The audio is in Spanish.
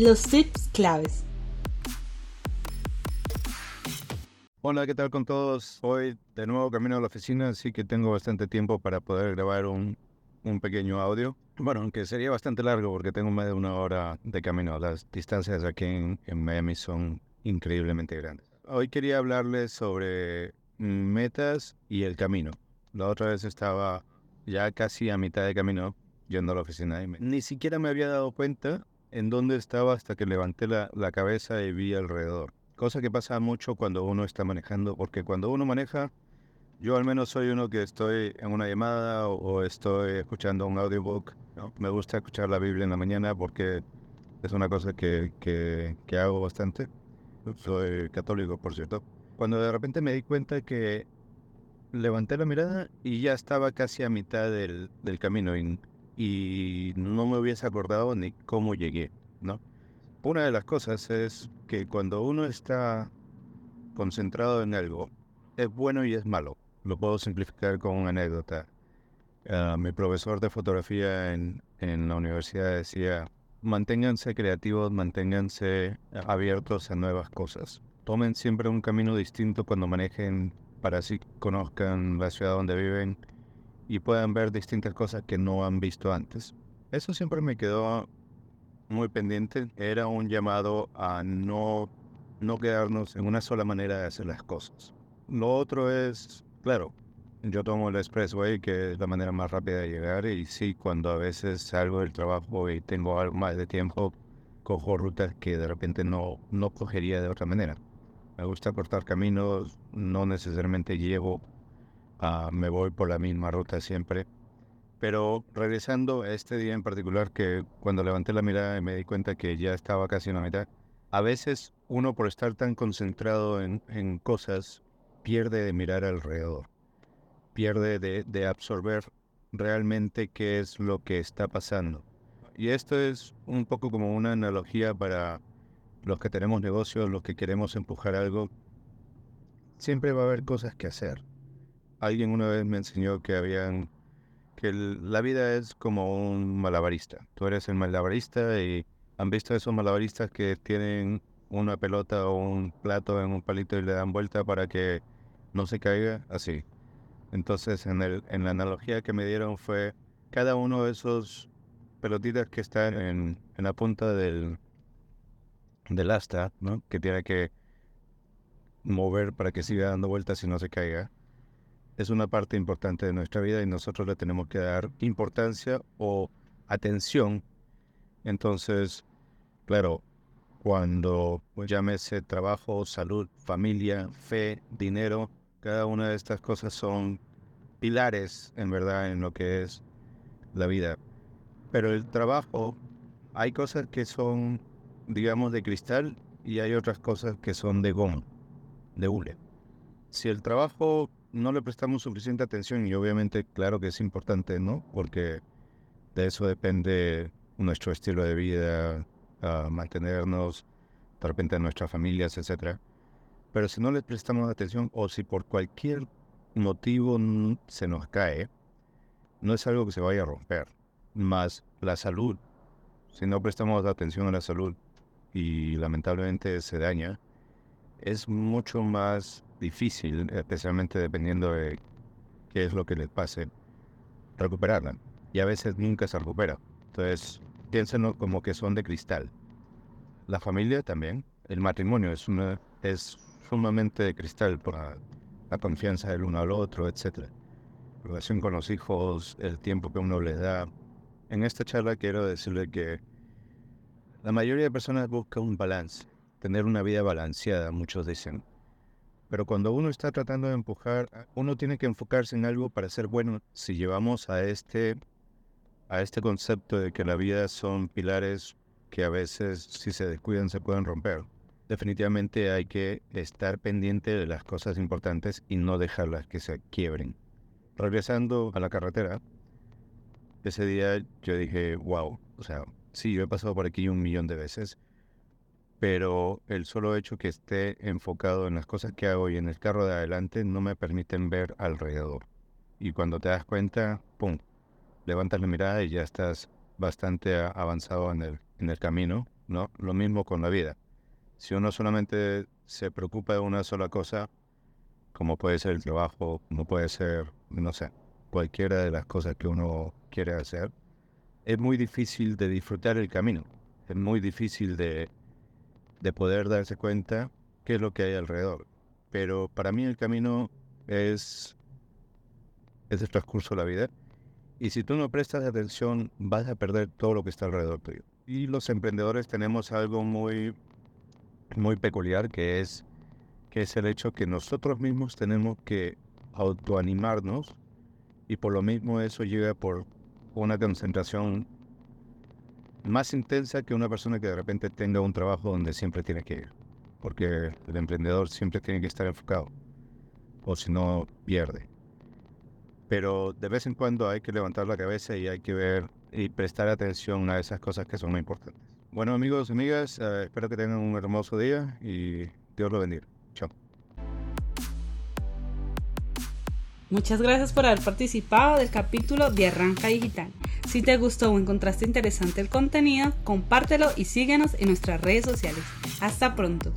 los tips claves. Hola, ¿qué tal con todos? Hoy de nuevo camino a la oficina, así que tengo bastante tiempo para poder grabar un, un pequeño audio. Bueno, aunque sería bastante largo porque tengo más de una hora de camino. Las distancias aquí en, en Miami son increíblemente grandes. Hoy quería hablarles sobre metas y el camino. La otra vez estaba ya casi a mitad de camino yendo a la oficina y ni siquiera me había dado cuenta en dónde estaba hasta que levanté la, la cabeza y vi alrededor. Cosa que pasa mucho cuando uno está manejando, porque cuando uno maneja yo al menos soy uno que estoy en una llamada o, estoy escuchando un audiobook. Me gusta escuchar la Biblia en la mañana porque es una cosa que, que, hago bastante. Soy católico, por cierto. Cuando de repente me di cuenta que levanté la mirada y ya estaba casi a mitad del, del camino y, y, no me hubiese acordado ni cómo llegué, ¿no? Una de las cosas es que cuando uno está concentrado en algo, es bueno y es malo lo puedo simplificar con una anécdota. Ah, mi profesor de fotografía en, en la universidad decía, manténganse creativos, manténganse abiertos a nuevas cosas. Tomen siempre un camino distinto cuando manejen para así conozcan la ciudad donde viven y puedan ver distintas cosas que no han visto antes. Eso siempre me quedó muy pendiente. Era un llamado a no, no quedarnos en una sola manera de hacer las cosas. Lo otro es Claro, yo tomo el expressway, que es la manera más rápida de llegar, y sí, cuando a veces salgo del trabajo y tengo algo más de tiempo, cojo rutas que de repente no, no cogería de otra manera. Me gusta cortar caminos, no necesariamente llevo, uh, me voy por la misma ruta siempre. Pero regresando a este día en particular, que cuando levanté la mirada me di cuenta que ya estaba casi en la mitad, a veces uno por estar tan concentrado en, en cosas pierde de mirar alrededor, pierde de, absorber realmente qué es lo que está pasando. Y esto es un poco como una analogía para los que tenemos negocios, los que queremos empujar algo. Siempre va a haber cosas que hacer. Alguien una vez me enseñó que habían que la vida es como un malabarista. Tú eres el malabarista y han visto esos malabaristas que tienen una pelota o un plato en un palito y le dan vuelta para que no se caiga así. Entonces, en, el, en la analogía que me dieron fue cada uno de esos pelotitas que están en, en la punta del, del asta, ¿no? que tiene que mover para que siga dando vueltas y no se caiga, es una parte importante de nuestra vida y nosotros le tenemos que dar importancia o atención. Entonces, claro, cuando llámese trabajo, salud, familia, fe, dinero, cada una de estas cosas son pilares, en verdad, en lo que es la vida. Pero el trabajo, hay cosas que son, digamos, de cristal y hay otras cosas que son de goma, de hule. Si el trabajo no le prestamos suficiente atención, y obviamente, claro que es importante, ¿no? Porque de eso depende nuestro estilo de vida, ah, mantenernos de repente en nuestras familias, etcétera pero si no le prestamos atención o si por cualquier motivo se nos cae, no es algo que se vaya a romper. Más la salud, si no prestamos atención a la salud y lamentablemente se daña, es mucho más difícil, especialmente dependiendo de qué es lo que les pase, recuperarla. Y a veces nunca se recupera. Entonces, piénsenlo como que son de cristal. La familia también, el matrimonio es una es sumamente de cristal por la, confianza del uno al otro, etc. relación con los hijos, el tiempo que uno les da. En esta charla quiero decirle que la mayoría de personas busca un balance, tener una vida balanceada, muchos dicen. Pero cuando uno está tratando de empujar, uno tiene que enfocarse en algo para ser bueno. Si llevamos a este, a este concepto de que la vida son pilares que a veces si se descuidan se pueden romper definitivamente hay que estar pendiente de las cosas importantes y no dejarlas que se quiebren. Regresando a la carretera, ese día yo dije, wow, o sea, sí, yo he pasado por aquí un millón de veces, pero el solo hecho que esté enfocado en las cosas que hago y en el carro de adelante no me permiten ver alrededor. Y cuando te das cuenta, ¡pum!, levantas la mirada y ya estás bastante avanzado en el, en el camino ¿no? Lo mismo con la vida. Si uno solamente se preocupa de una sola cosa, como puede ser el trabajo, como puede ser, no sé, cualquiera de las cosas que uno quiere hacer, es muy difícil de disfrutar el camino. Es muy difícil de, de poder darse cuenta qué es lo que hay alrededor. Pero para mí el camino es, es el transcurso de la vida. Y si tú no prestas atención, vas a perder todo lo que está alrededor tuyo. Y los emprendedores tenemos algo muy, muy peculiar que es, que es el hecho que nosotros mismos tenemos que autoanimarnos y por lo mismo eso llega por una concentración más intensa que una persona que de repente tenga un trabajo donde siempre tiene que ir. Porque el emprendedor siempre tiene que estar enfocado. O si no, pierde. Pero de vez en cuando hay que levantar la cabeza y hay que ver y prestar atención a esas cosas que son muy importantes. Bueno amigos y amigas, eh, espero que tengan un hermoso día y Dios lo bendiga. Chao. Muchas gracias por haber participado del capítulo de Arranca Digital. Si te gustó o encontraste interesante el contenido, compártelo y síguenos en nuestras redes sociales. Hasta pronto.